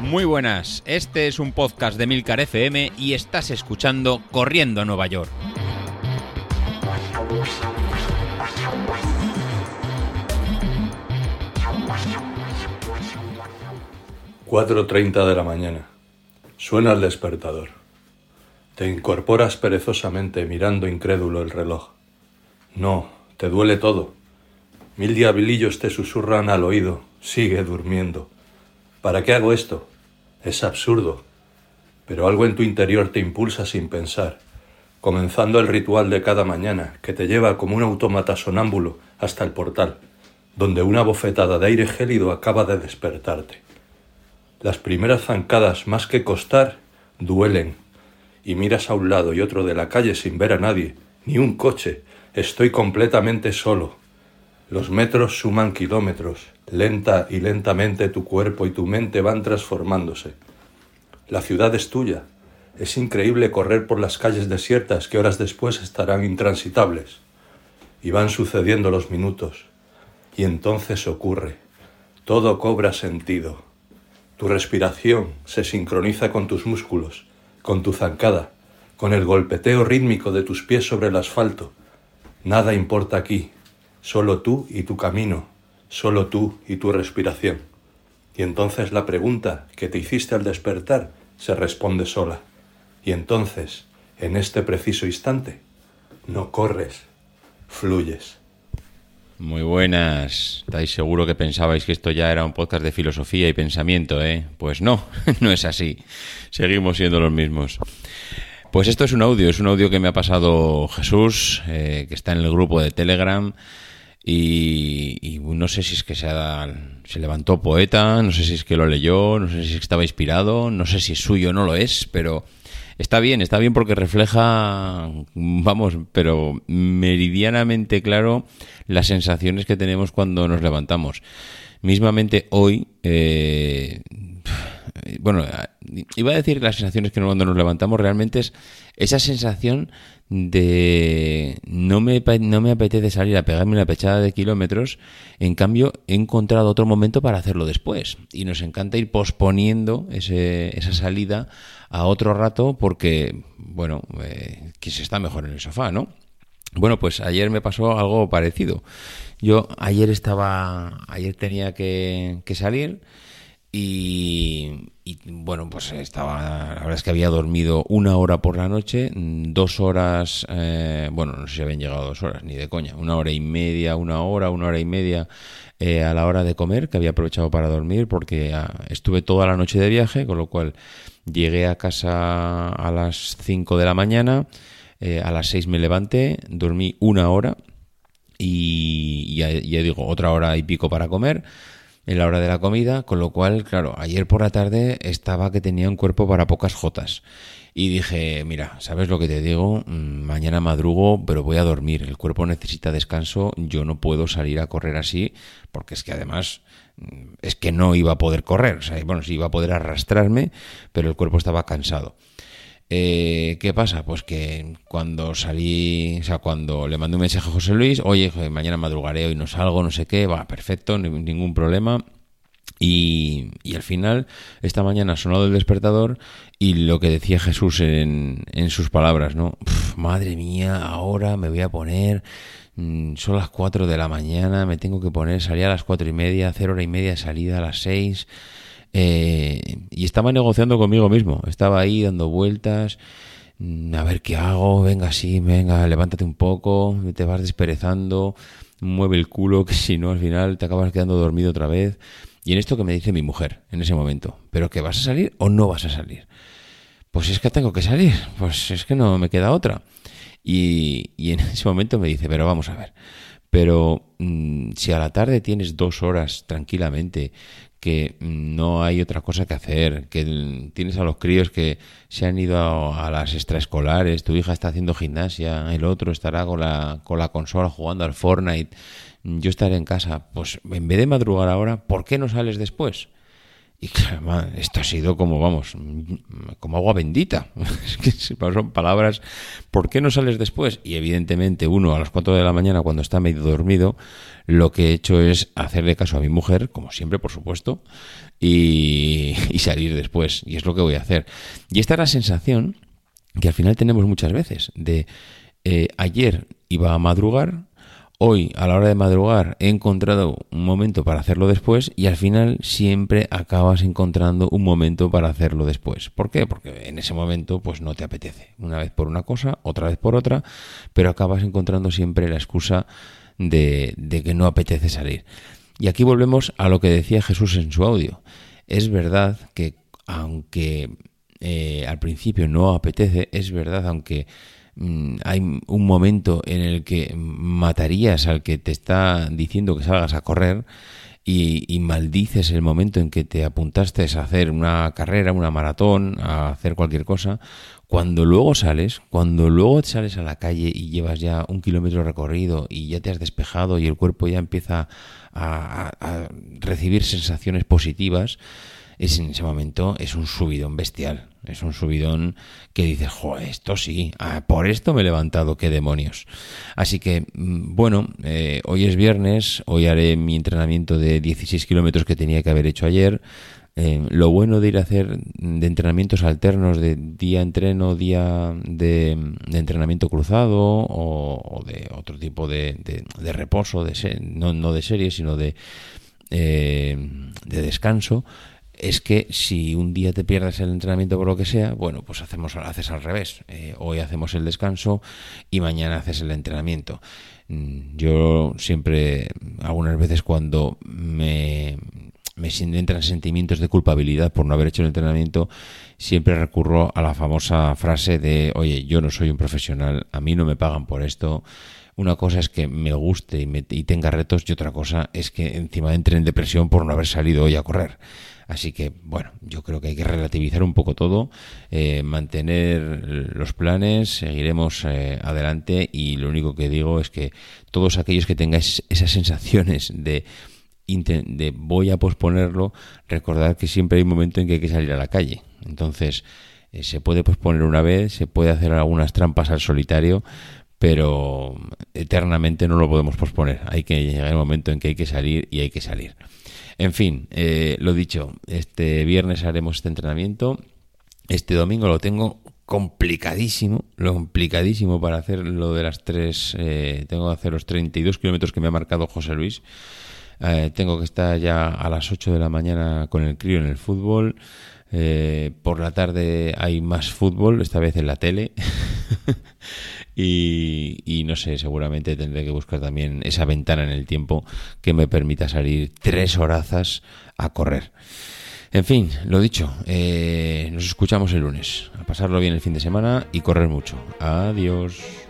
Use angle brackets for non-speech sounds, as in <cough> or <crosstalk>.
Muy buenas, este es un podcast de Milcar FM y estás escuchando Corriendo a Nueva York. ...4.30 de la mañana. Suena el despertador. Te incorporas perezosamente mirando incrédulo el reloj. No, te duele todo. Mil diablillos te susurran al oído. Sigue durmiendo. ¿Para qué hago esto? Es absurdo. Pero algo en tu interior te impulsa sin pensar, comenzando el ritual de cada mañana que te lleva como un autómata sonámbulo hasta el portal, donde una bofetada de aire gélido acaba de despertarte. Las primeras zancadas, más que costar, duelen, y miras a un lado y otro de la calle sin ver a nadie, ni un coche, estoy completamente solo. Los metros suman kilómetros, lenta y lentamente tu cuerpo y tu mente van transformándose. La ciudad es tuya. Es increíble correr por las calles desiertas que horas después estarán intransitables. Y van sucediendo los minutos. Y entonces ocurre. Todo cobra sentido. Tu respiración se sincroniza con tus músculos, con tu zancada, con el golpeteo rítmico de tus pies sobre el asfalto. Nada importa aquí, solo tú y tu camino, solo tú y tu respiración. Y entonces la pregunta que te hiciste al despertar se responde sola. Y entonces, en este preciso instante, no corres, fluyes. Muy buenas. ¿Estáis seguro que pensabais que esto ya era un podcast de filosofía y pensamiento, eh? Pues no, <laughs> no es así. Seguimos siendo los mismos. Pues esto es un audio, es un audio que me ha pasado Jesús, eh, que está en el grupo de Telegram. Y, no sé si es que se, se levantó poeta, no sé si es que lo leyó, no sé si estaba inspirado, no sé si es suyo o no lo es, pero está bien, está bien porque refleja, vamos, pero meridianamente claro las sensaciones que tenemos cuando nos levantamos. Mismamente hoy, eh, bueno, iba a decir las sensaciones que cuando nos levantamos realmente es esa sensación de no me, no me apetece salir a pegarme una pechada de kilómetros, en cambio he encontrado otro momento para hacerlo después. Y nos encanta ir posponiendo ese, esa salida a otro rato porque, bueno, eh, que se está mejor en el sofá, ¿no? Bueno, pues ayer me pasó algo parecido. Yo ayer estaba, ayer tenía que salir y, bueno, pues estaba, la verdad es que había dormido una hora por la noche, dos horas, eh, bueno, no sé si habían llegado dos horas, ni de coña, una hora y media, una hora, una hora y media eh, a la hora de comer, que había aprovechado para dormir porque ah, estuve toda la noche de viaje, con lo cual llegué a casa a las 5 de la mañana, eh, a las 6 me levanté, dormí una hora y ya digo, otra hora y pico para comer en la hora de la comida, con lo cual, claro, ayer por la tarde estaba que tenía un cuerpo para pocas jotas. Y dije, mira, ¿sabes lo que te digo? Mm, mañana madrugo, pero voy a dormir. El cuerpo necesita descanso. Yo no puedo salir a correr así, porque es que además mm, es que no iba a poder correr. O sea, bueno, sí iba a poder arrastrarme, pero el cuerpo estaba cansado. Eh, ¿Qué pasa? Pues que cuando salí, o sea, cuando le mandé un mensaje a José Luis, oye, mañana madrugaré, hoy no salgo, no sé qué, va, perfecto, ningún problema. Y, al final, esta mañana ha sonado el despertador y lo que decía Jesús en, en sus palabras, ¿no? madre mía, ahora me voy a poner, mm, son las 4 de la mañana, me tengo que poner, salía a las cuatro y media, hacer hora y media de salida a las 6 eh, y estaba negociando conmigo mismo, estaba ahí dando vueltas, mm, a ver qué hago, venga, sí, venga, levántate un poco, te vas desperezando, mueve el culo, <laughs> que si no al final te acabas quedando dormido otra vez. Y en esto que me dice mi mujer en ese momento, ¿pero que vas a salir o no vas a salir? Pues es que tengo que salir, pues es que no me queda otra. Y, y en <laughs> ese momento me dice, pero vamos a ver, pero mm, si a la tarde tienes dos horas tranquilamente, que no hay otra cosa que hacer, que tienes a los críos que se han ido a, las extraescolares, tu hija está haciendo gimnasia, el otro estará con la, con la consola jugando al Fortnite, yo estaré en casa, pues en vez de madrugar ahora, ¿por qué no sales después? Y claro, esto ha sido como, vamos, como agua bendita. <laughs> Es que son palabras, ¿por qué no sales después? Y evidentemente uno a las 4 de la mañana cuando está medio dormido, lo que he hecho es hacerle caso a mi mujer, como siempre, por supuesto, y, salir después. Y es lo que voy a hacer. Y esta es la sensación que al final tenemos muchas veces de eh, ayer iba a madrugar, hoy a la hora de madrugar he encontrado un momento para hacerlo después y al final siempre acabas encontrando un momento para hacerlo después. ¿Por qué? Porque en ese momento pues no te apetece. Una vez por una cosa, otra vez por otra, pero acabas encontrando siempre la excusa de, de que no apetece salir. Y aquí volvemos a lo que decía Jesús en su audio. Es verdad que aunque eh, al principio no apetece, es verdad, aunque hay un momento en el que matarías al que te está diciendo que salgas a correr y, maldices el momento en que te apuntaste a hacer una carrera, una maratón, a hacer cualquier cosa, cuando luego sales, cuando luego sales a la calle y llevas ya un kilómetro recorrido y ya te has despejado y el cuerpo ya empieza a recibir sensaciones positivas, es en ese momento es un subidón bestial. Es un subidón que dices, joder, esto sí, ah, por esto me he levantado, qué demonios. Así que, mm, bueno, eh, hoy es viernes, hoy haré mi entrenamiento de 16 kilómetros que tenía que haber hecho ayer. Eh, lo bueno de ir a hacer de entrenamientos alternos de día entreno, día de, entrenamiento cruzado o, de otro tipo de, de, reposo, de no, no, de serie, sino de, eh, de descanso, es que si un día te pierdes el entrenamiento por lo que sea, bueno, pues hacemos, haces al revés. Eh, hoy hacemos el descanso y mañana haces el entrenamiento. Mm, yo siempre, algunas veces cuando me, me entran sentimientos de culpabilidad por no haber hecho el entrenamiento, siempre recurro a la famosa frase de, oye, yo no soy un profesional, a mí no me pagan por esto. Una cosa es que me guste y, me, y tenga retos y otra cosa es que encima entre en depresión por no haber salido hoy a correr. Así que, bueno, yo creo que hay que relativizar un poco todo, eh, mantener los planes, seguiremos eh, adelante y lo único que digo es que todos aquellos que tengáis esas sensaciones de voy a posponerlo, recordad que siempre hay un momento en que hay que salir a la calle. Entonces, eh, se puede posponer una vez, se puede hacer algunas trampas al solitario, pero eternamente no lo podemos posponer. Hay que llegar el momento en que hay que salir y hay que salir. En fin, eh, lo dicho, este viernes haremos este entrenamiento. Este domingo lo tengo complicadísimo, lo complicadísimo para hacer lo de las tres, eh, tengo que hacer los 32 kilómetros que me ha marcado José Luis. Eh, tengo que estar ya a las 8 de la mañana con el crío en el fútbol. por la tarde hay más fútbol, esta vez en la tele. <laughs> Y, no sé, seguramente tendré que buscar también esa ventana en el tiempo que me permita salir tres horazas a correr. En fin, lo dicho, eh, nos escuchamos el lunes. A pasarlo bien el fin de semana y correr mucho. Adiós.